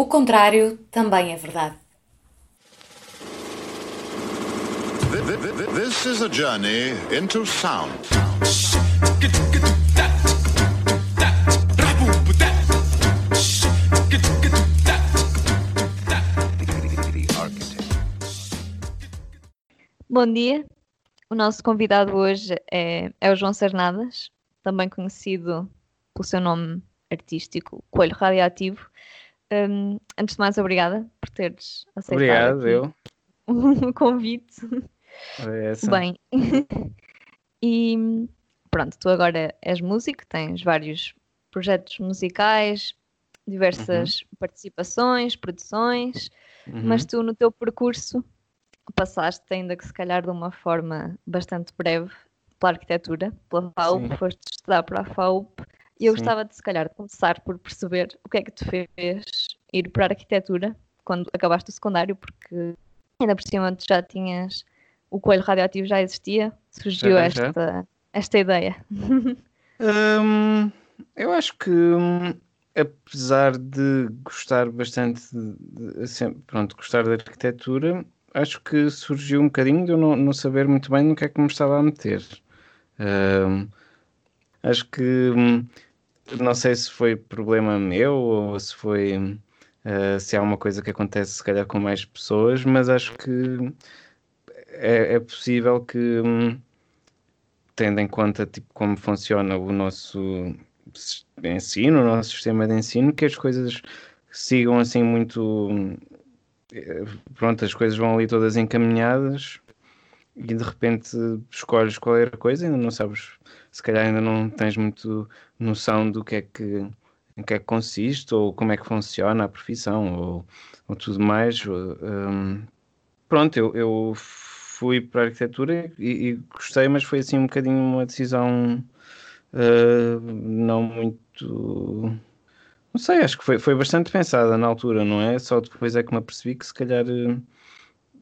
O contrário também é verdade. This is a journey into sound. Bom dia. O nosso convidado hoje é, é o João Sarnadas, também conhecido pelo seu nome artístico, Coelho Radioativo. Um, antes de mais, obrigada por teres aceitado Obrigado, eu. o convite. É. Bem, e pronto, tu agora és músico, tens vários projetos musicais, diversas participações, produções, Uhum. mas tu no teu percurso passaste, ainda que se calhar de uma forma bastante breve, pela arquitetura, pela FAUP, Sim. foste estudar para a FAUP, e eu Sim. gostava de se calhar começar por perceber o que é que te fez ir para a arquitetura quando acabaste o secundário, porque ainda por cima tu já tinhas o coelho radioativo já existia, surgiu Já, já. esta, esta ideia. Hum, eu acho que, hum, apesar de gostar bastante, de, de- sempre, pronto, gostar da arquitetura, acho que surgiu um bocadinho de eu não, não saber muito bem no que é que me estava a meter. Hum, acho que, hum, não sei se foi problema meu ou se foi, hum, ah, se há uma coisa que acontece se calhar com mais pessoas, mas acho que é, é possível que, hum, tendo em conta tipo, como funciona o nosso ensino, o nosso sistema de ensino, que as coisas sigam assim muito. eh, Pronto, as coisas vão ali todas encaminhadas e de repente escolhes qualquer coisa, ainda não sabes, se calhar ainda não tens muito noção do que é que, em que é que consiste ou como é que funciona a profissão ou, ou tudo mais. ou, hum, pronto, eu, eu fui para a arquitetura e, e gostei, mas foi assim um bocadinho uma decisão uh, não muito. Não sei, acho que foi, foi bastante pensada na altura, não é? Só depois é que me apercebi que se calhar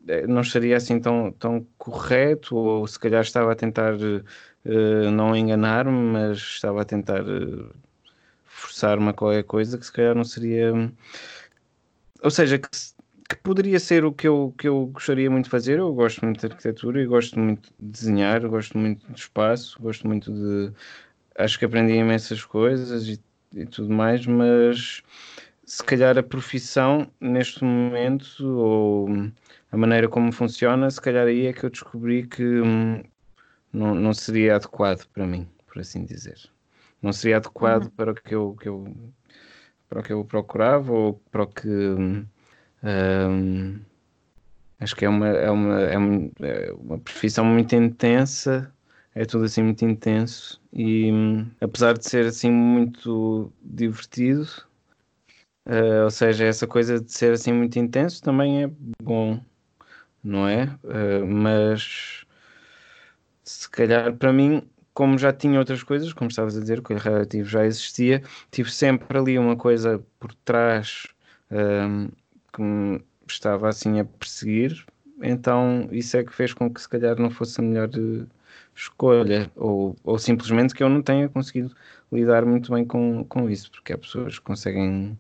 eh, não estaria assim tão, tão correto, ou se calhar estava a tentar uh, não enganar-me, mas estava a tentar uh, forçar-me a qualquer coisa que se calhar não seria. Ou seja, que, que poderia ser o que eu, que eu gostaria muito de fazer. Eu gosto muito de arquitetura e gosto muito de desenhar, gosto muito de espaço, gosto muito de. Acho que aprendi imensas coisas e, e tudo mais, mas se calhar a profissão neste momento, ou a maneira como funciona, se calhar aí é que eu descobri que hum, não, não seria adequado para mim, por assim dizer. Não seria adequado para o que eu, que eu para o que eu procurava ou para o que hum, acho que é uma, é uma, é uma, é uma profissão muito intensa, é tudo assim muito intenso e hum, apesar de ser assim muito divertido, eh, ou seja, essa coisa de ser assim muito intenso também é bom, não é? Eh, mas se calhar para mim, como já tinha outras coisas, como estavas a dizer, que o relativo já existia, tive sempre ali uma coisa por trás hum, que me estava assim a perseguir, então isso é que fez com que se calhar não fosse a melhor eh, escolha, ou, ou simplesmente que eu não tenha conseguido lidar muito bem com, com isso, porque há pessoas que conseguem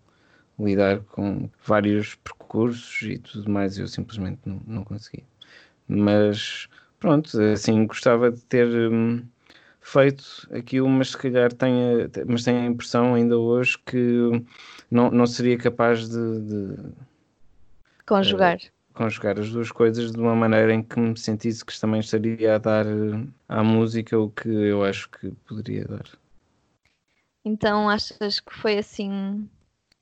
lidar com vários percursos e tudo mais, eu simplesmente não, não consegui. Mas pronto, assim gostava de ter hum, feito aquilo, mas se calhar tenha, mas tenho a impressão ainda hoje que não, não seria capaz de, de Conjugar. conjugar as duas coisas de uma maneira em que me sentisse que também estaria a dar eh, à música o que eu acho que poderia dar. Então achas que foi assim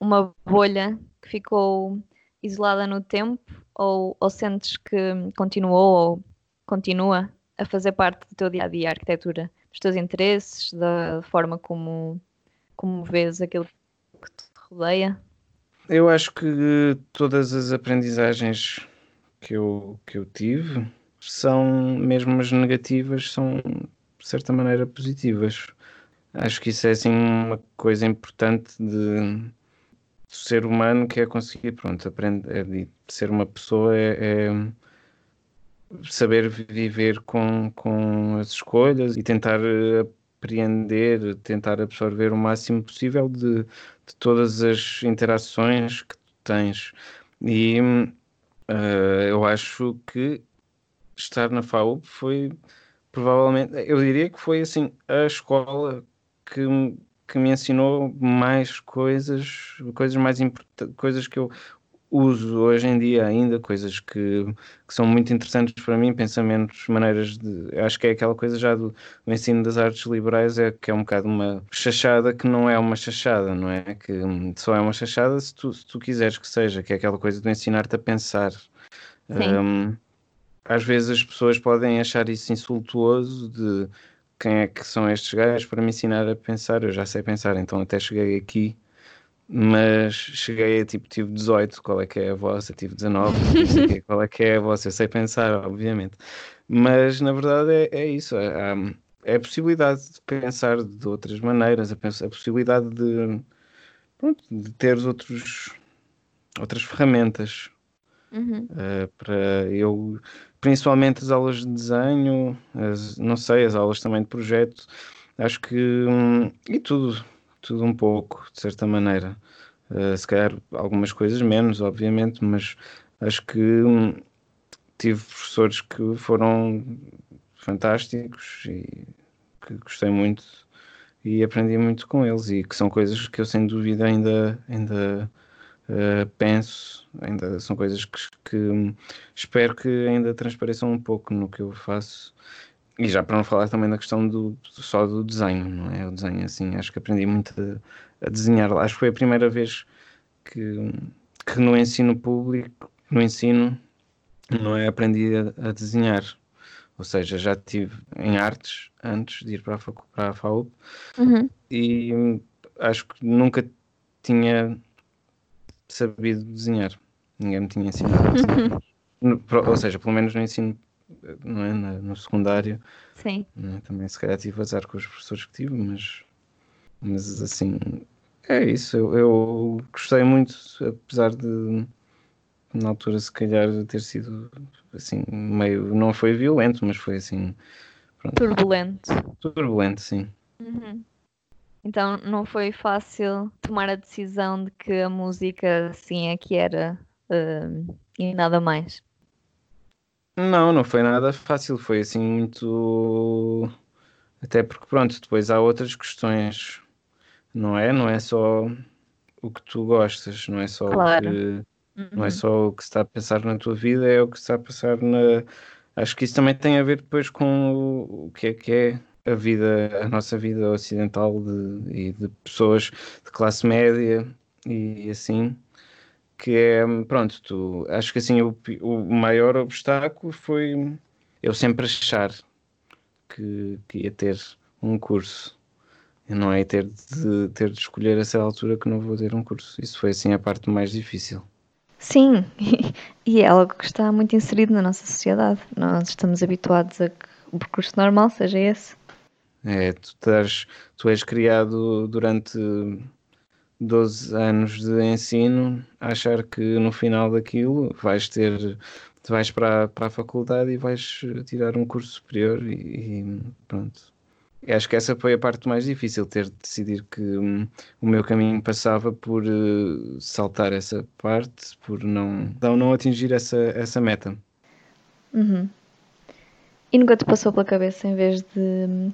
uma bolha que ficou isolada no tempo ou, ou sentes que continuou ou continua a fazer parte do teu dia a dia a arquitetura, dos teus interesses, da forma como, como vês aquilo que te rodeia? Eu acho que todas as aprendizagens que eu, que eu tive são, mesmo as negativas, são de certa maneira positivas. Acho que isso é assim uma coisa importante de, ser humano que é conseguir, pronto, aprender, é ser uma pessoa é, é saber viver com, com as escolhas e tentar eh, apreender, tentar absorver o máximo possível de, de todas as interações que tens. E uh, eu acho que estar na FAUP foi provavelmente, eu diria que foi assim a escola que, que me ensinou mais coisas, coisas mais coisas que eu uso hoje em dia ainda, coisas que, que, são muito interessantes para mim, pensamentos, maneiras de. Acho que é aquela coisa já do, do, ensino das artes liberais, é que é um bocado uma chachada que não é uma chachada, não é? Que só é uma chachada se tu, se tu quiseres que seja, que é aquela coisa de ensinar-te a pensar. Um, às vezes as pessoas podem achar isso insultuoso de quem é que são estes gajos para me ensinar a pensar. Eu já sei pensar, então até cheguei aqui, mas cheguei a tipo, tive 18, qual é que é a vossa? Tive 19, qual é que é a vossa? Eu sei pensar, obviamente. Mas na verdade é, é isso, é, é, a possibilidade de pensar de outras maneiras, a, a possibilidade de, pronto, de teres outros, outras ferramentas. Uhum. Uh, para eu principalmente as aulas de desenho, as, não sei, as aulas também de projeto, acho que. Hum, e tudo, tudo um pouco, de certa maneira. Uh, se calhar algumas coisas menos, obviamente, mas acho que hum, tive professores que foram fantásticos e que gostei muito e aprendi muito com eles e que são coisas que eu sem dúvida ainda ainda uh, penso, ainda são coisas que, que, espero que ainda transpareçam um pouco no que eu faço. E já para não falar também da questão do, só do desenho, não é? O desenho, assim, acho que aprendi muito a, a desenhar. Acho que foi a primeira vez que, que no ensino público, no ensino, não é? Aprendi a, a desenhar. Ou seja, já estive em artes antes de ir para a, para a FAUP uhum. e acho que nunca tinha sabido desenhar. Ninguém me tinha ensinado a desenhar. ou seja, pelo menos no ensino, não é? no secundário. Sim. É? Também se calhar tive azar com os professores que tive, mas, mas assim, é isso. Eu, eu gostei muito, apesar de na altura se calhar ter sido assim, meio, não foi violento, mas foi assim. Pronto. Turbulento. Turbulento, sim. Uhum. Então não foi fácil tomar a decisão de que a música assim é que era uh, e nada mais. Não, não foi nada fácil, foi assim muito. Até porque, pronto, depois há outras questões, não é? Não é só o que tu gostas, não é só claro. o que. Uhum. Não é uhum. só o que se está a pensar na tua vida, é o que se está a passar na. Acho que isso também tem a ver depois com o que é que é a vida, a nossa vida ocidental de, e de pessoas de classe média e assim, que é, pronto, tu, acho que assim o, o maior obstáculo foi eu sempre achar que, que ia ter um curso. Eu não é ter de, ter de escolher a certa altura que não vou ter um curso. Isso foi assim a parte mais difícil. Sim, e é algo que está muito inserido na nossa sociedade. Nós estamos habituados a que o percurso normal seja esse. É, tu, estás, tu és criado durante 12 anos de ensino achar que no final daquilo vais ter vais para, para a faculdade e vais tirar um curso superior e, e pronto. acho que essa foi a parte mais difícil, ter de decidir que um, o meu caminho passava por uh, saltar essa parte, por não, não, não atingir essa, essa meta. Uhum. E nunca te passou pela cabeça, em vez de hum,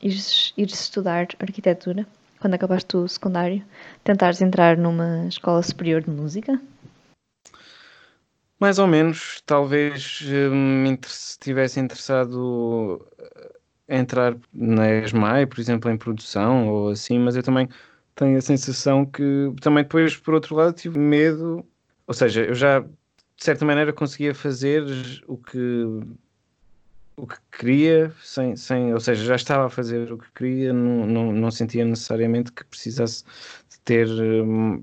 ires estudar arquitetura, quando acabaste o secundário, tentares entrar numa escola superior de música? Mais ou menos, talvez eh, me tivesse interessado em entrar na ESMAI, por exemplo, em produção ou assim, mas eu também tenho a sensação que também depois, por outro lado, tive medo, ou seja, eu já de certa maneira conseguia fazer o que o que queria, sem, sem, ou seja, já estava a fazer o que queria, não, não, não sentia necessariamente que precisasse de ter hum,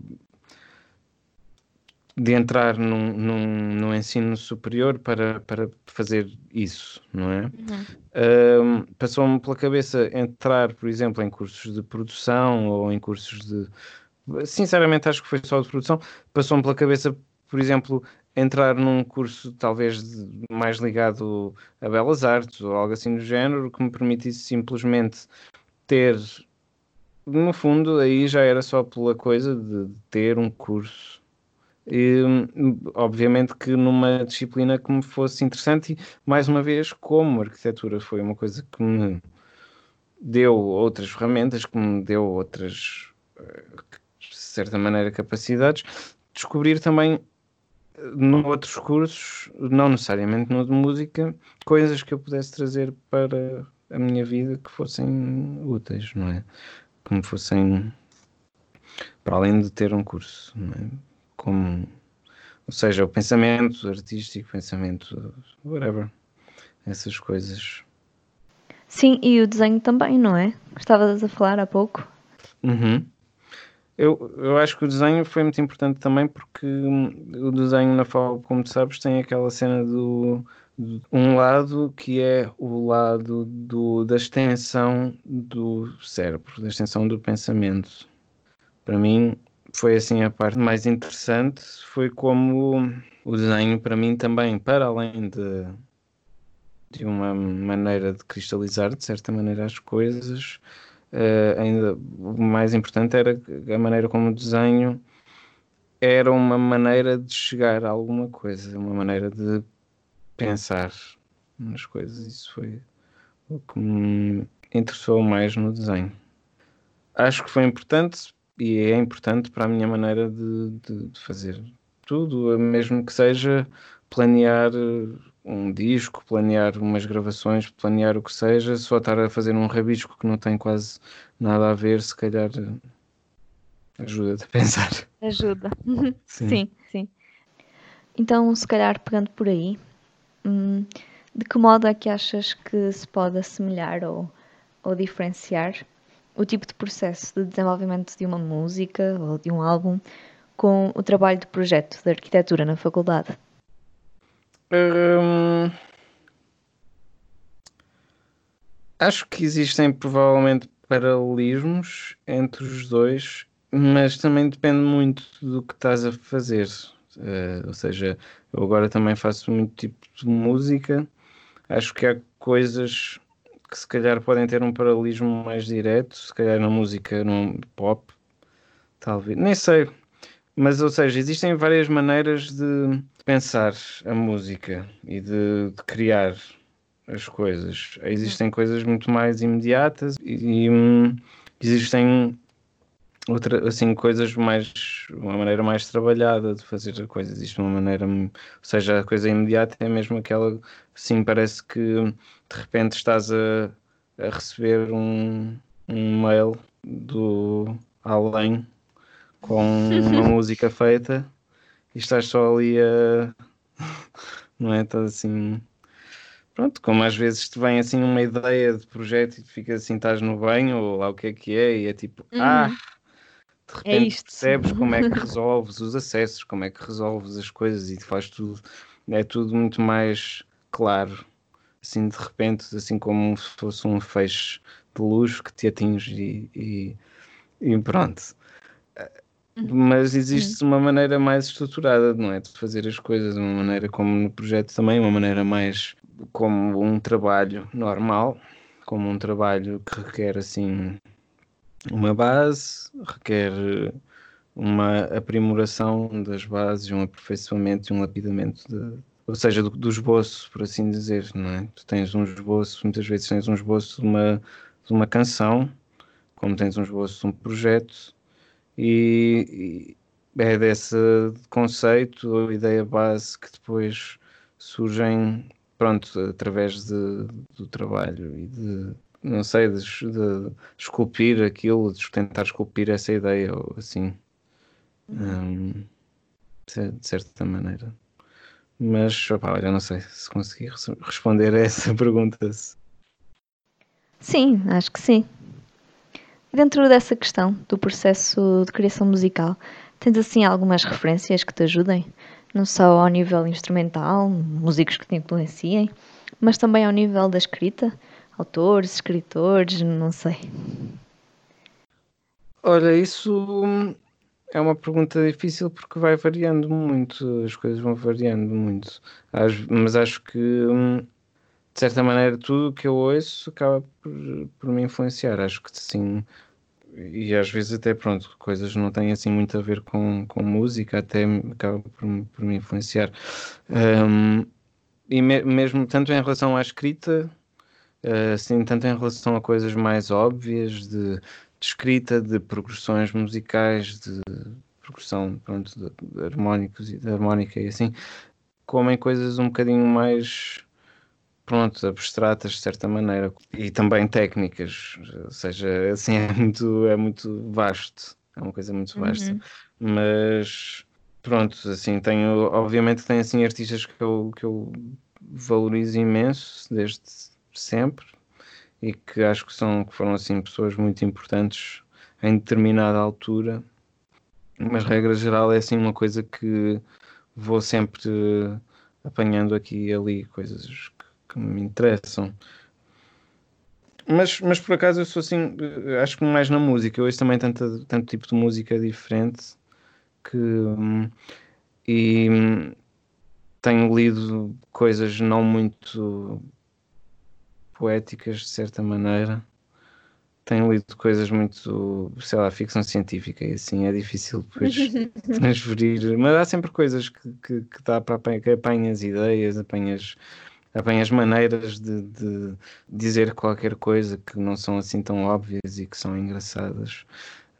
de entrar num, num, num, ensino superior para, para fazer isso, não é? Uhum. Um, Passou-me pela cabeça entrar, por exemplo, em cursos de produção ou em cursos de. Sinceramente, acho que foi só de produção. Passou-me pela cabeça, por exemplo, entrar num curso talvez mais ligado a belas artes ou algo assim do género que me permitisse simplesmente ter no fundo aí já era só pela coisa de ter um curso. E, obviamente que numa disciplina que me fosse interessante e, mais uma vez, como arquitetura foi uma coisa que me deu outras ferramentas, que me deu outras, eh, de certa maneira, capacidades, descobrir também noutros cursos, não necessariamente no de música, coisas que eu pudesse trazer para a minha vida que fossem úteis, não é? Que me fossem para além de ter um curso, não é? Como, ou seja, o pensamento artístico, pensamento, whatever, essas coisas. Sim, e o desenho também, não é? Estavas a falar há pouco. Uhum. Eu, eu acho que o desenho foi muito importante também porque o desenho na FAO, como tu sabes, tem aquela cena do, do um lado que é o lado do, da extensão do cérebro, da extensão do pensamento. Para mim foi assim a parte mais interessante, foi como o desenho para mim também, para além de de uma maneira de cristalizar de certa maneira as coisas, uh, ainda o mais importante era a maneira como o desenho era uma maneira de chegar a alguma coisa, uma maneira de pensar nas coisas. Isso foi o que me interessou mais no desenho. Acho que foi importante e é importante para a minha maneira de, de, de fazer tudo, mesmo que seja planear um disco, planear umas gravações, planear o que seja, só estar a fazer um rabisco que não tem quase nada a ver, se calhar eh, ajuda-te a pensar. Ajuda. Sim. sim, sim. Então, se calhar pegando por aí, hum, de que modo é que achas que se pode assemelhar ou, ou diferenciar o tipo de processo de desenvolvimento de uma música ou de um álbum com o trabalho de projeto de arquitetura na faculdade? Acho que existem provavelmente paralelismos entre os dois, mas também depende muito do que estás a fazer. Uh, ou seja, eu agora também faço muito tipo de música. Acho que há coisas que se calhar podem ter um paralelismo mais direto, se calhar na música, no pop, talvez, nem sei. Mas, ou seja, existem várias maneiras de pensar a música e de, de criar as coisas. Existem coisas muito mais imediatas e, e hum, existem outra, assim, coisas mais, uma maneira mais trabalhada de fazer a coisa. Existe uma maneira, ou seja, a coisa imediata é mesmo aquela, assim, parece que de repente estás a, a receber um, um mail do além com uma música feita e estás só ali a. não é? Estás assim. Pronto, como às vezes te vem assim uma ideia de projeto e tu ficas assim, estás no banho ou lá o que é que é, e é tipo, uhum. ah, de é repente é percebes como é que resolves os acessos, como é que resolves as coisas e faz tudo, é tudo muito mais claro, assim de repente, assim como se fosse um feixe de luz que te atinge e, e, e pronto. Uhum. Mas existe uhum. uma maneira mais estruturada, não é? De fazer as coisas, uma maneira como no projeto também, uma maneira mais como um trabalho normal, como um trabalho que requer assim uma base, requer uma aprimoração das bases, um aperfeiçoamento e um lapidamento de, ou seja, do, do, esboço, por assim dizer, não é? Tu tens um esboço, muitas vezes tens um esboço de uma, de uma canção, como tens um esboço de um projeto, e, e é desse conceito ou ideia base que depois surgem pronto, através de, do trabalho e de não sei, de, de esculpir aquilo, de tentar esculpir essa ideia ou assim um, de certa maneira. Mas opa, olha, não sei se consegui responder a essa pergunta. Sim, acho que sim. Dentro dessa questão do processo de criação musical, tens assim algumas referências que te ajudem? Não só ao nível instrumental, músicos que te influenciem, mas também ao nível da escrita? Autores, escritores, não sei. Olha, isso é uma pergunta difícil porque vai variando muito, as coisas vão variando muito. Mas acho que, hum, de certa maneira, tudo o que eu ouço acaba por, por me influenciar. Acho que sim, e às vezes até pronto, coisas não têm assim muito a ver com, com música, até acaba por, por me influenciar. Um, e me, mesmo tanto em relação à escrita, assim, tanto em relação a coisas mais óbvias de, de escrita, de progressões musicais, de progressão pronto, de, de harmónicos e de harmónica e assim, como em coisas um bocadinho mais pronto, abstratas de certa maneira e também técnicas, ou seja, assim é muito, é muito vasto, é uma coisa muito vasta, uhum. mas pronto, assim, tenho, obviamente tenho assim artistas que eu, que eu valorizo imenso desde sempre e que acho que são que foram assim pessoas muito importantes em determinada altura, mas regra geral é assim uma coisa que vou sempre apanhando aqui e ali coisas que me interessam. Mas, mas por acaso eu sou assim, acho que mais na música. Eu ouço também tanto, tanto tipo de música diferente que. E tenho lido coisas não muito poéticas, de certa maneira. Tenho lido coisas muito, sei lá, ficção científica e assim é difícil depois transferir. Mas há sempre coisas que, que, que dá para apanhar, apanhas ideias, apanhas apanhas maneiras de, de, dizer qualquer coisa que não são assim tão óbvias e que são engraçadas.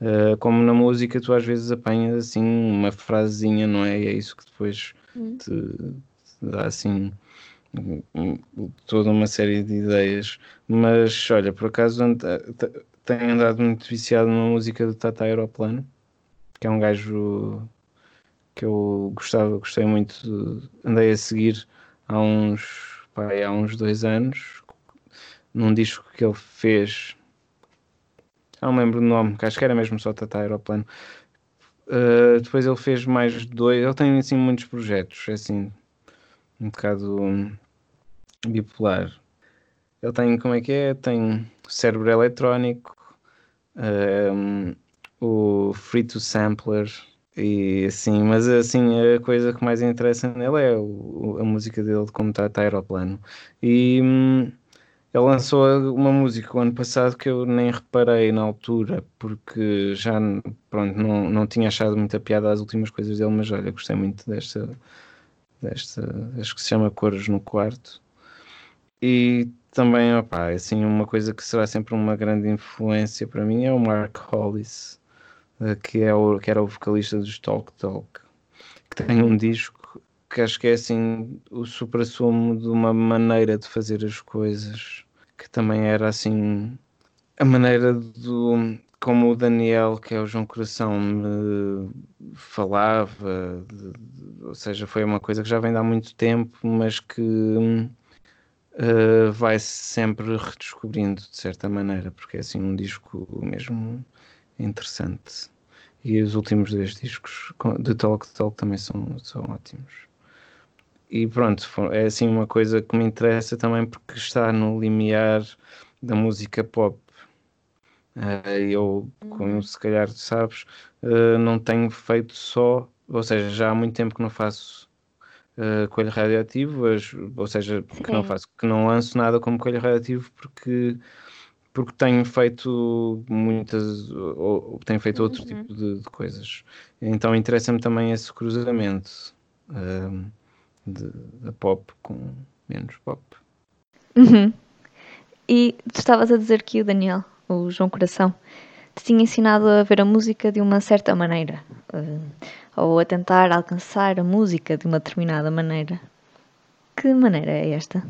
Uh, como na música, tu às vezes apanhas assim uma frasezinha, não é? E é isso que depois hum. te, te, dá assim toda uma série de ideias. Mas olha, por acaso tenho andado muito viciado numa música do Tata Aeroplano, que é um gajo que eu gostava, gostei muito, de, andei a seguir há uns pai, há uns dois anos, num disco que ele fez. Não me lembro do nome, que acho que era mesmo só Tata Aeroplano. Uh, depois ele fez mais dois. Ele tem assim muitos projetos, é assim, um bocado bipolar. Ele tem, como é que é? Tem Cérebro Eletrónico, um, o Free to Sampler e assim, mas assim, a coisa que mais interessa nele é o, a música dele, como está tá aeroplano. E hum, ele lançou uma música o ano passado que eu nem reparei na altura, porque já pronto, não, não tinha achado muita piada as últimas coisas dele, mas olha, gostei muito desta, desta acho que se chama Cores no Quarto. E também, opá, assim, uma coisa que será sempre uma grande influência para mim é o Mark Hollis que, é o, que era o vocalista dos Talk Talk, que tem um disco que acho que é assim o supra-sumo de uma maneira de fazer as coisas, que também era assim a maneira do como o Daniel, que é o João Coração, me falava, de, de, ou seja, foi uma coisa que já vem de há muito tempo, mas que uh, vai-se sempre redescobrindo de certa maneira, porque é assim um disco mesmo interessante. E os últimos dois discos de Talk Talk também são, são ótimos. E pronto, é assim uma coisa que me interessa também porque está no limiar da música pop. Uh, eu, como uhum. se calhar sabes, uh, não tenho feito só, ou seja, já há muito tempo que não faço uh, coelho radioativo, ou seja, que não faço, que não lanço nada como coelho radioativo porque porque tenho feito muitas, ou, tenho feito outro uhum. tipo de, de, coisas. Então interessa-me também esse cruzamento uh, de, de, pop com menos pop. Uhum. E tu estavas a dizer que o Daniel, o João Coração, te tinha ensinado a ver a música de uma certa maneira, uh, ou a tentar alcançar a música de uma determinada maneira. Que maneira é esta?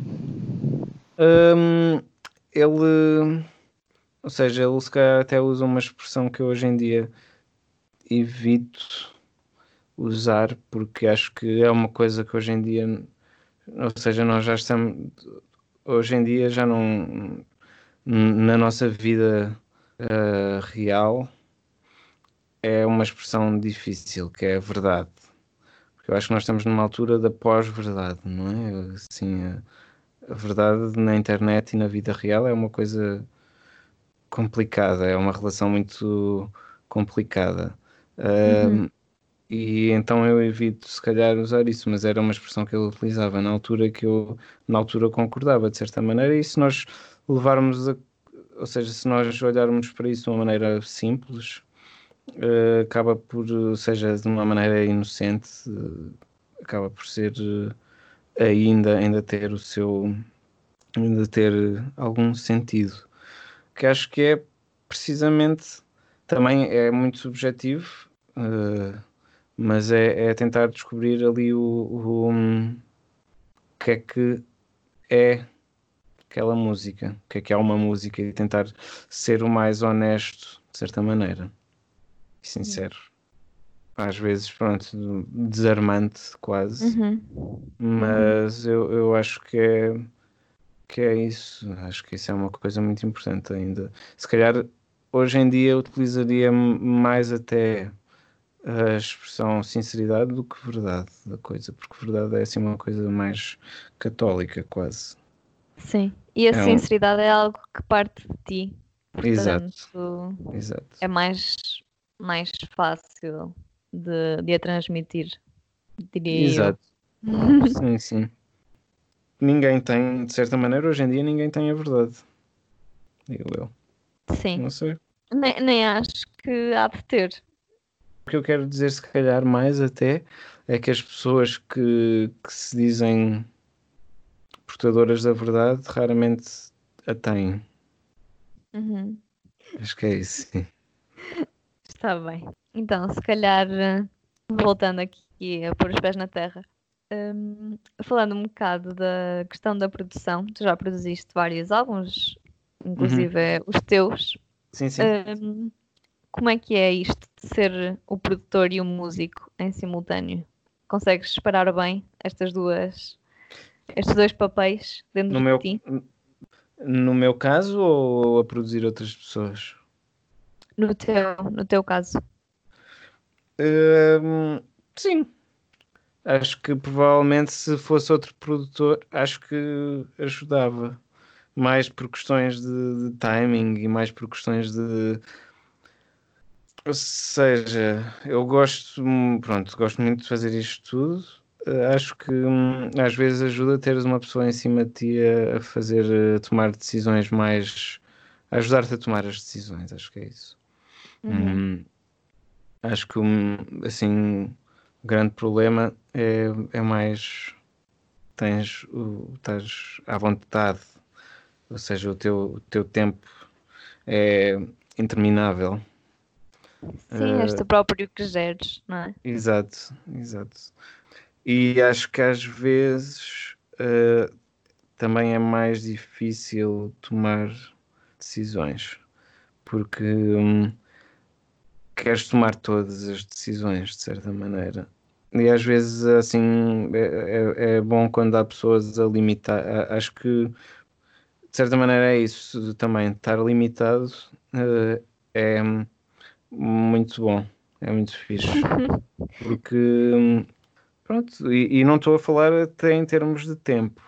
Um, ele ou seja, ele se calhar até usa uma expressão que eu hoje em dia evito usar porque acho que é uma coisa que hoje em dia, ou seja, nós já estamos, hoje em dia já não, na nossa vida uh, real, é uma expressão difícil, que é a verdade. Porque eu acho que nós estamos numa altura da pós-verdade, não é? Assim, a, a verdade na internet e na vida real é uma coisa complicada, é uma relação muito complicada. Uhum. e então eu evito se calhar usar isso, mas era uma expressão que ele utilizava na altura que eu na altura concordava de certa maneira, e se nós levarmos a, ou seja, se nós olharmos para isso de uma maneira simples, uh, acaba por, seja de uma maneira inocente, uh, acaba por ser uh, ainda, ainda ter o seu, ainda ter algum sentido. Que acho que é precisamente, também é muito subjetivo, mas é, é, tentar descobrir ali o, o, o que é que é aquela música, o que é que é uma música e tentar ser o mais honesto, de certa maneira, e sincero. Às vezes, pronto, desarmante quase, uhum. mas eu, eu acho que é, que é isso. Acho que isso é uma coisa muito importante ainda. Se calhar hoje em dia eu utilizaria mais até a expressão sinceridade do que verdade da coisa, porque verdade é assim uma coisa mais católica quase. Sim, e a é sinceridade um... é algo que parte de ti. Exato. Exato. É mais, mais fácil de, de a transmitir, diria Exato. sim, sim. Ninguém tem, de certa maneira, hoje em dia ninguém tem a verdade. Digo eu. Sim. Não sei. Nem, nem acho que há de ter. O que eu quero dizer, se calhar, mais até, é que as pessoas que, que se dizem portadoras da verdade raramente a têm. Uhum. Acho que é isso, sim. Está bem. Então, se calhar, voltando aqui a pôr os pés na terra, um, falando um bocado da questão da produção, tu já produziste vários álbuns, inclusive uhum. os teus. Sim, sim. Um, como é que é isto de ser o produtor e o músico em simultâneo? Consegues separar bem estas duas, estes dois papéis dentro no de meu, ti? No meu caso ou a produzir outras pessoas? No teu, no teu caso. Hum, sim. Acho que provavelmente se fosse outro produtor, acho que ajudava. Mais por questões de, de timing e mais por questões de ou seja, eu gosto, pronto, gosto muito de fazer isto tudo. Acho que um, às vezes ajuda a teres uma pessoa em cima de ti a, fazer, a tomar decisões mais. ajudar-te a tomar as decisões, acho que é isso. Uhum. Um, acho que um, assim, o grande problema é, é mais. tens, o, estás à vontade, ou seja, o teu, o teu tempo é interminável Sim, és tu próprio que geres, não é? Exato, exato. E acho que às vezes uh, também é mais difícil tomar decisões, porque hum, queres tomar todas as decisões de certa maneira. E às vezes assim é, é, é bom quando há pessoas a limitar. Acho que de certa maneira é isso também, estar limitado uh, é muito bom, é muito fixe. Porque, pronto, e, e não estou a falar até em termos de tempo,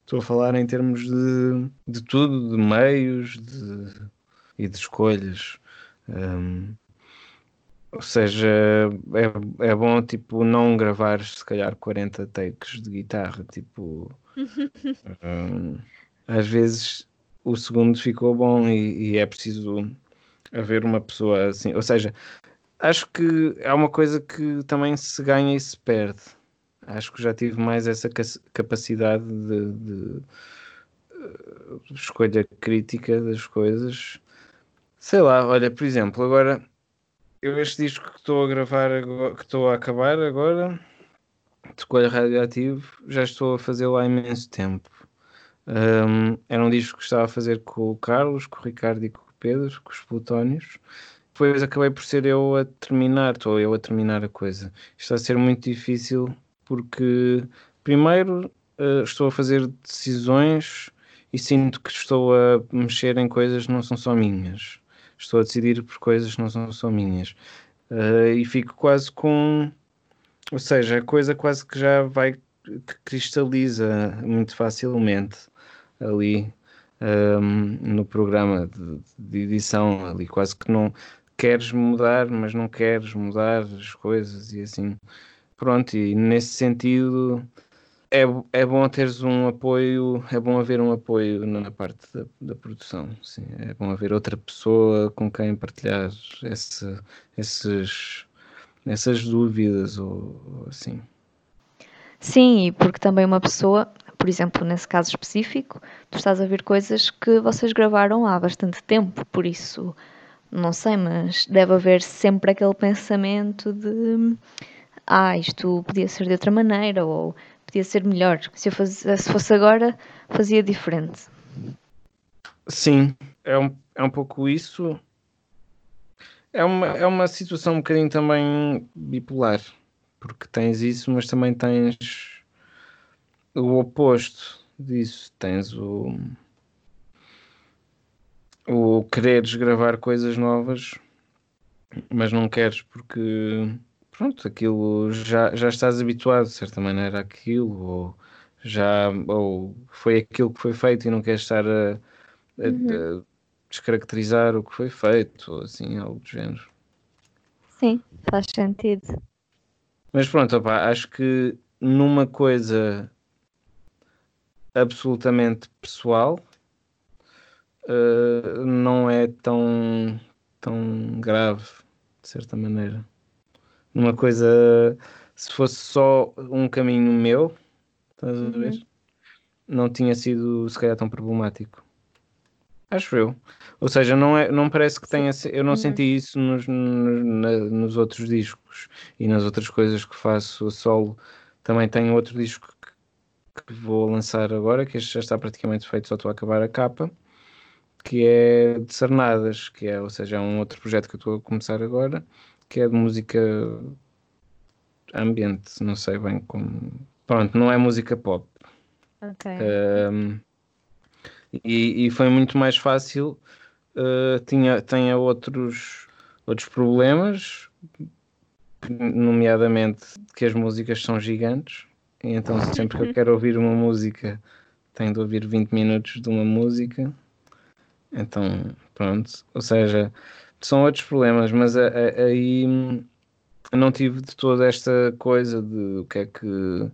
estou a falar em termos de, de tudo, de meios de, e de escolhas. Um, ou seja, é, é bom tipo não gravar se calhar 40 takes de guitarra, tipo um, às vezes o segundo ficou bom e, e é preciso haver uma pessoa assim. Ou seja, acho que é uma coisa que também se ganha e se perde. Acho que já tive mais essa capacidade de, de, eh, de escolha crítica das coisas. Sei lá, olha, por exemplo, agora eu este disco que estou a gravar que estou a acabar agora, de escolha radioativo, já estou a fazê-lo há imenso tempo. Um, era um disco que estava a fazer com o Carlos, com o Ricardo e com Pedro, com os plutónios. Depois acabei por ser eu a terminar, estou eu a terminar a coisa. Está a ser muito difícil porque, primeiro, uh, estou a fazer decisões e sinto que estou a mexer em coisas que não são só minhas. Estou a decidir por coisas que não são só minhas. Uh, e fico quase com. Ou seja, a coisa quase que já vai. que cristaliza muito facilmente ali um, no programa de, de, edição ali, quase que não queres mudar, mas não queres mudar as coisas e assim. Pronto, e nesse sentido é, é bom teres um apoio, é bom haver um apoio na parte da, da produção, sim. É bom haver outra pessoa com quem partilhar esse, esses, essas dúvidas ou, assim. Sim, porque também uma pessoa, por exemplo, nesse caso específico, tu estás a ver coisas que vocês gravaram há bastante tempo, por isso, não sei, mas deve haver sempre aquele pensamento de ah, isto podia ser de outra maneira ou podia ser melhor. Se, eu faz, se fosse agora, fazia diferente. Sim, é um, é um pouco isso. É uma, é uma situação um bocadinho também bipolar, porque tens isso, mas também tens o oposto disso. Tens o, o quereres gravar coisas novas, mas não queres porque pronto, aquilo já, já estás habituado de certa maneira àquilo, ou já ou foi aquilo que foi feito e não queres estar a, a, uhum. a descaracterizar o que foi feito, ou assim, algo do género. Sim, faz sentido. Mas pronto, opa, acho que numa coisa absolutamente pessoal uh, não é tão, tão grave, de certa maneira numa coisa, se fosse só um caminho meu, estás a ver? Uhum. Não tinha sido se calhar tão problemático. Acho eu. Ou seja, não, é, não parece que tenha. Eu não uhum. senti isso nos, nos, na, nos outros discos e nas outras coisas que faço solo. Também tenho outro disco que, que vou lançar agora, que este já está praticamente feito, só estou a acabar a capa, que é de Sarnadas, que é, ou seja, é um outro projeto que eu estou a começar agora que é de música ambiente, não sei bem como. Pronto, não é música pop. Ok. Um, e, e, foi muito mais fácil. Uh, tinha, tinha outros, outros problemas, nomeadamente que as músicas são gigantes. E então, sempre que eu quero ouvir uma música, tenho de ouvir 20 minutos de uma música. Então, pronto. Ou seja, são outros problemas, mas aí não tive de toda esta coisa de o que é que o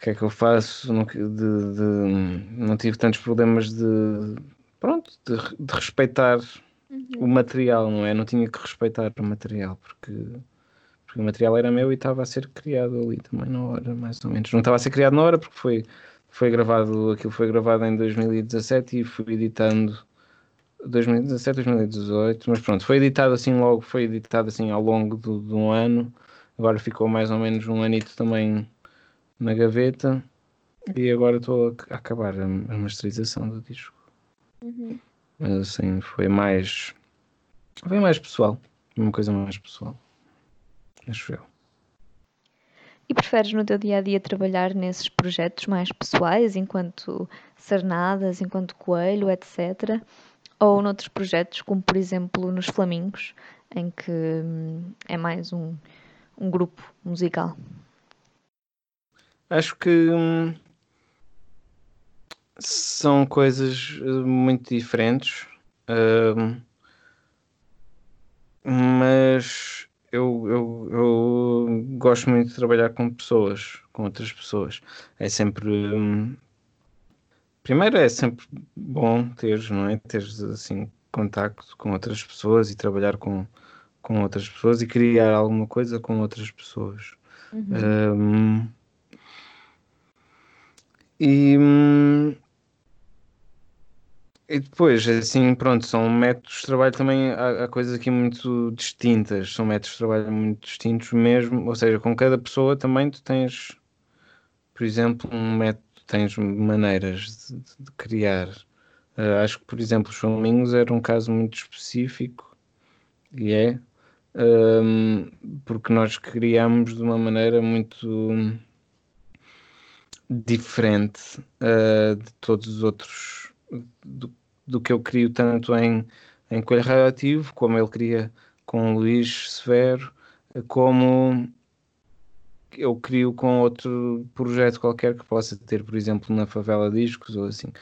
que é que eu faço não, de, de, não tive tantos problemas de pronto de, de respeitar uhum. o material não é não tinha que respeitar o material porque o material era meu e estava a ser criado ali também na hora mais ou menos não estava a ser criado na hora porque foi foi gravado aquilo foi gravado em 2017 e fui editando 2017, 2018, mas pronto, foi editado assim logo, foi editado assim ao longo de, de um ano, agora ficou mais ou menos um anito também na gaveta e agora estou a, acabar a, a, masterização do disco. Uhum. Mas assim, foi mais foi mais pessoal, uma coisa mais pessoal, acho eu. E preferes no teu dia a dia trabalhar nesses projetos mais pessoais, enquanto Sarnadas, enquanto Coelho, etc ou noutros projetos, como por exemplo nos Flamingos, em que hum, é mais um, um grupo musical? Acho que hum, são coisas hum, muito diferentes, hum, mas eu, eu, eu, gosto muito de trabalhar com pessoas, com outras pessoas. É sempre hum, primeiro é sempre bom teres, não é? Teres assim contacto com outras pessoas e trabalhar com, com outras pessoas e criar alguma coisa com outras pessoas. Uhum. Um, e, e depois, assim, pronto, são métodos de trabalho também, há, há, coisas aqui muito distintas, são métodos de trabalho muito distintos mesmo, ou seja, com cada pessoa também tu tens, por exemplo, um método tens maneiras de, de criar. Uh, acho que, por exemplo, os Flamingos era um caso muito específico e é um, porque nós criamos de uma maneira muito diferente uh, de todos os outros do, do, que eu crio tanto em, em Coelho Radioativo como ele cria com Luís Severo como eu crio com outro projeto qualquer que possa ter, por exemplo, na Favela Discos ou assim.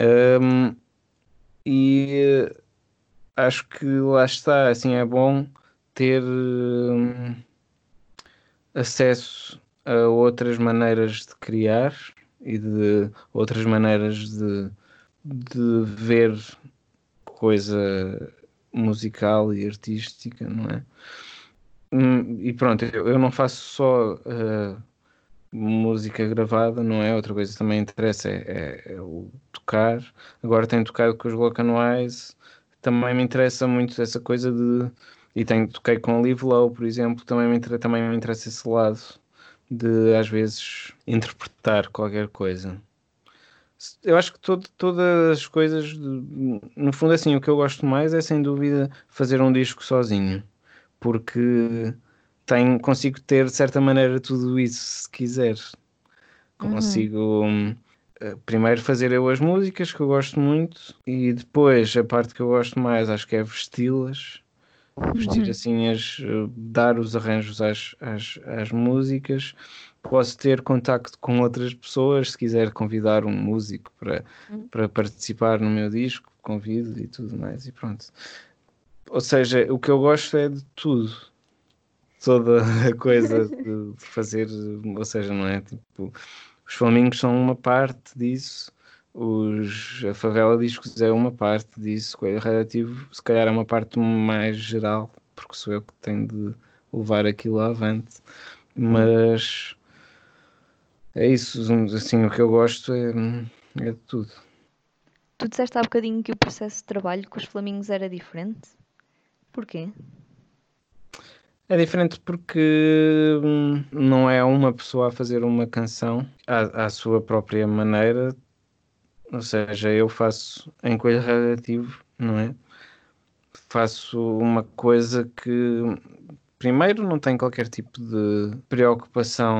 Um, e acho que lá está, assim, é bom ter um, acesso a outras maneiras de criar e de outras maneiras de, de ver coisa musical e artística, não é? Hum, e pronto, eu, não faço só uh, música gravada, não é? Outra coisa que também interessa é, é, é o tocar. Agora tenho tocado com os Locanois, também me interessa muito essa coisa de. E tenho, toquei com o Live Low, por exemplo, também me, também me interessa esse lado de às vezes interpretar qualquer coisa. Eu acho que todo, todas as coisas, no fundo, assim, o que eu gosto mais é sem dúvida fazer um disco sozinho, porque tenho, consigo ter de certa maneira tudo isso se quiser. Consigo uhum. primeiro fazer eu as músicas que eu gosto muito e depois a parte que eu gosto mais acho que é vesti-las. Vestir uhum. assim, as, eh, dar os arranjos às, às, às músicas posso ter contacto com outras pessoas se quiser convidar um músico para, uhum. para participar no meu disco, convido e tudo mais e pronto. Ou seja, o que eu gosto é de tudo toda a coisa de fazer, ou seja, não é? Tipo, os Flamingos são uma parte disso, os, a Favela Discos é uma parte disso, o Radioativo se calhar é uma parte mais geral, porque sou eu que tenho de levar aquilo avante, mas é isso, assim, o que eu gosto é, é de tudo. Tu disseste há bocadinho que o processo de trabalho com os Flamingos era diferente. Porquê? É diferente porque hum, não é uma pessoa a fazer uma canção à, à sua própria maneira, ou seja, eu faço em coelho relativo, não é? Faço uma coisa que, primeiro, não tem qualquer tipo de preocupação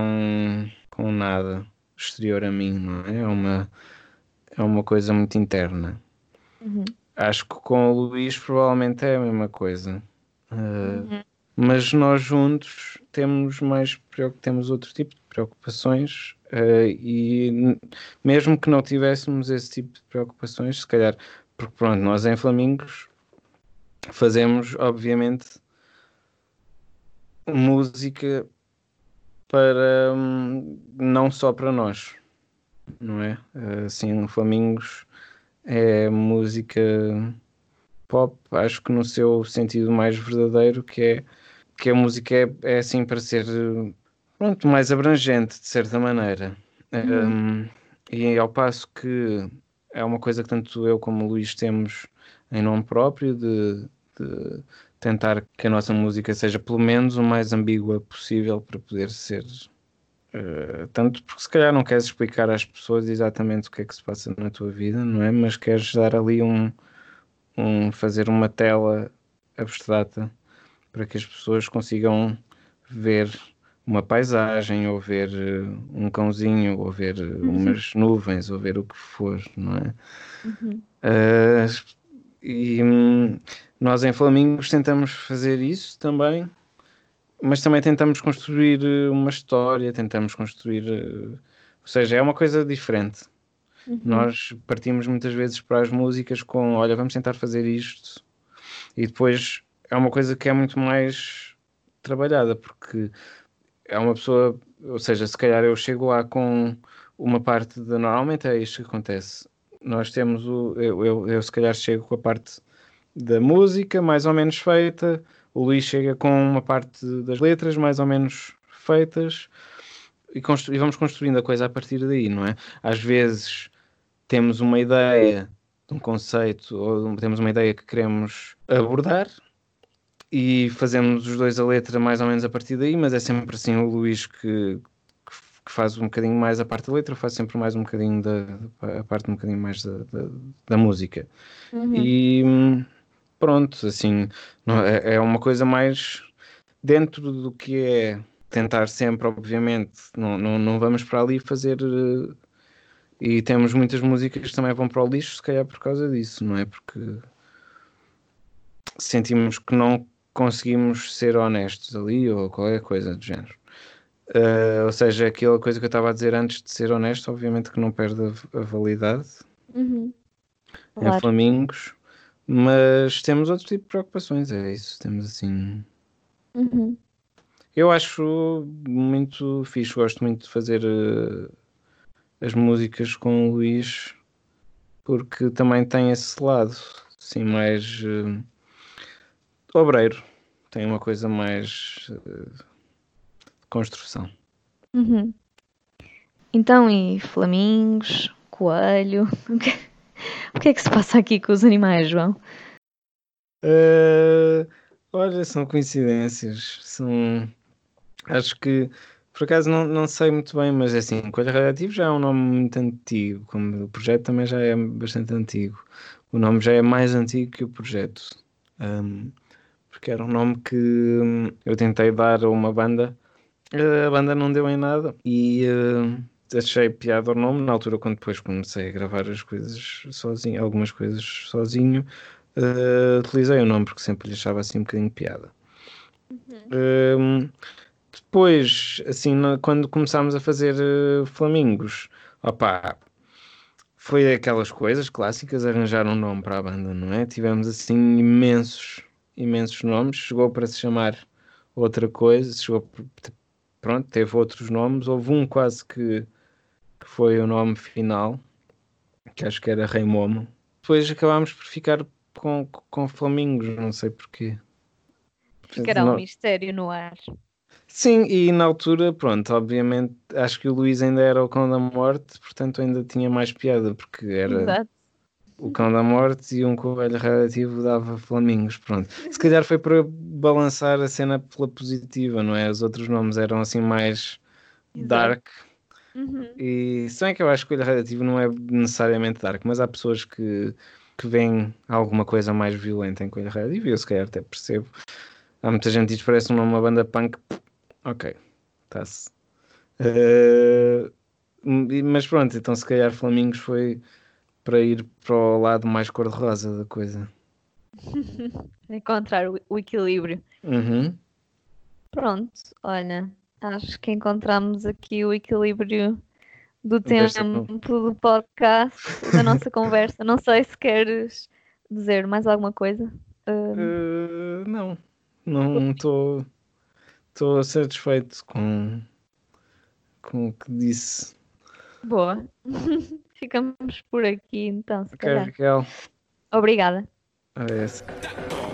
com nada exterior a mim, não é? É uma, é uma coisa muito interna. Uhum. Acho que com o Luís provavelmente é a mesma coisa. Uh, uhum mas nós juntos temos mais temos outro tipo de preocupações uh, e mesmo que não tivéssemos esse tipo de preocupações, se calhar, porque pronto, nós em Flamingos fazemos obviamente música para um, não só para nós, não é? Assim, Flamingos é música pop, acho que no seu sentido mais verdadeiro, que é que a música é, é assim para ser pronto, mais abrangente, de certa maneira. Uhum. Um, e ao passo que é uma coisa que tanto eu como o Luís temos em nome próprio de, de tentar que a nossa música seja pelo menos o mais ambígua possível para poder ser Uh, tanto porque se calhar não queres explicar às pessoas exatamente o que é que se passa na tua vida, não é? Mas queres dar ali um, um fazer uma tela abstrata para que as pessoas consigam ver uma paisagem, ou ver eh, um cãozinho, ou ver eh, uhum. umas nuvens, ou ver o que for, não é? Uhum. Uh, e hum, nós em Flamingos tentamos fazer isso também, mas também tentamos construir uma história, tentamos construir. Uh, ou seja, é uma coisa diferente. Uhum. Nós partimos muitas vezes para as músicas com: olha, vamos tentar fazer isto, e depois é uma coisa que é muito mais trabalhada, porque é uma pessoa, ou seja, se calhar eu chego lá com uma parte de. Normalmente é isto que acontece. Nós temos o. Eu, eu, eu se calhar chego com a parte da música mais ou menos feita, o Luís chega com uma parte das letras mais ou menos feitas e, e vamos construindo a coisa a partir daí, não é? Às vezes temos uma ideia de um conceito ou temos uma ideia que queremos abordar e fazemos os dois a letra mais ou menos a partir daí, mas é sempre assim o Luís que, que faz um bocadinho mais a parte da letra, faz sempre mais um bocadinho da a parte um bocadinho mais da, da, da música. Uhum. E pronto, assim, é, é uma coisa mais dentro do que é tentar sempre, obviamente, não, não, não vamos para ali fazer. E temos muitas músicas que também vão para o lixo, se calhar por causa disso, não é? Porque sentimos que não conseguimos ser honestos ali ou qualquer coisa do género. Uh, ou seja, aquela coisa que eu estava a dizer antes de ser honesto, obviamente que não perde a, a validade uhum. claro. em Flamingos, mas temos outro tipo de preocupações, é isso, temos assim. Uhum. Eu acho muito fixe, gosto muito de fazer uh, as músicas com o Luís, porque também tem esse lado, assim, mais uh, obreiro, tem uma coisa mais uh, construção. Uhum. Então, e flamingos, coelho, o que, é que se passa aqui com os animais, João? Uh, olha, são coincidências. São. Acho que. Por acaso não, não sei muito bem, mas é assim, Coelho Radioativo já é um nome muito antigo, como o projeto também já é bastante antigo. O nome já é mais antigo que o projeto. Um, porque era um nome que hum, eu tentei dar a uma banda, a banda não deu em nada e uh, achei piada o nome na altura quando depois comecei a gravar as coisas sozinho, algumas coisas sozinho uh, utilizei o nome porque sempre lhe achava assim um bocadinho piada. Uhum. Uh, depois, assim, na, quando começámos a fazer uh, flamingos, opá, foi aquelas coisas clássicas, arranjar um nome para a banda, não é? Tivemos assim imensos, imensos nomes, chegou para se chamar outra coisa, chegou, pronto, teve outros nomes, houve um quase que foi o nome final, que acho que era Rei Momo. Depois acabámos por ficar com, com flamingos, não sei porquê. Ficará um mistério no ar. Sim, e na altura, pronto, obviamente, acho que o Luís ainda era o cão da morte, portanto ainda tinha mais piada, porque era Exato. o cão da morte e um coelho relativo dava flamingos, pronto. Se calhar foi para balançar a cena pela positiva, não é? Os outros nomes eram assim mais Exato. dark. Uhum. E se bem que eu acho que o coelho relativo não é necessariamente dark, mas há pessoas que que vem alguma coisa mais violenta em Coelho Red, e eu se calhar até percebo. Há muita gente que diz parece uma banda punk. Ok, está-se. Uh, mas pronto, então se calhar Flamingos foi para ir para o lado mais cor-de-rosa da coisa. Encontrar o, o equilíbrio. Uhum. Pronto, olha, acho que encontramos aqui o equilíbrio do tempo do podcast, da nossa conversa. Não sei se queres dizer mais alguma coisa. Uh... Uh, não, não estou estou satisfeito com, com o que disse. Boa. Ficamos por aqui então, se calhar. Raquel. Obrigada. Ah,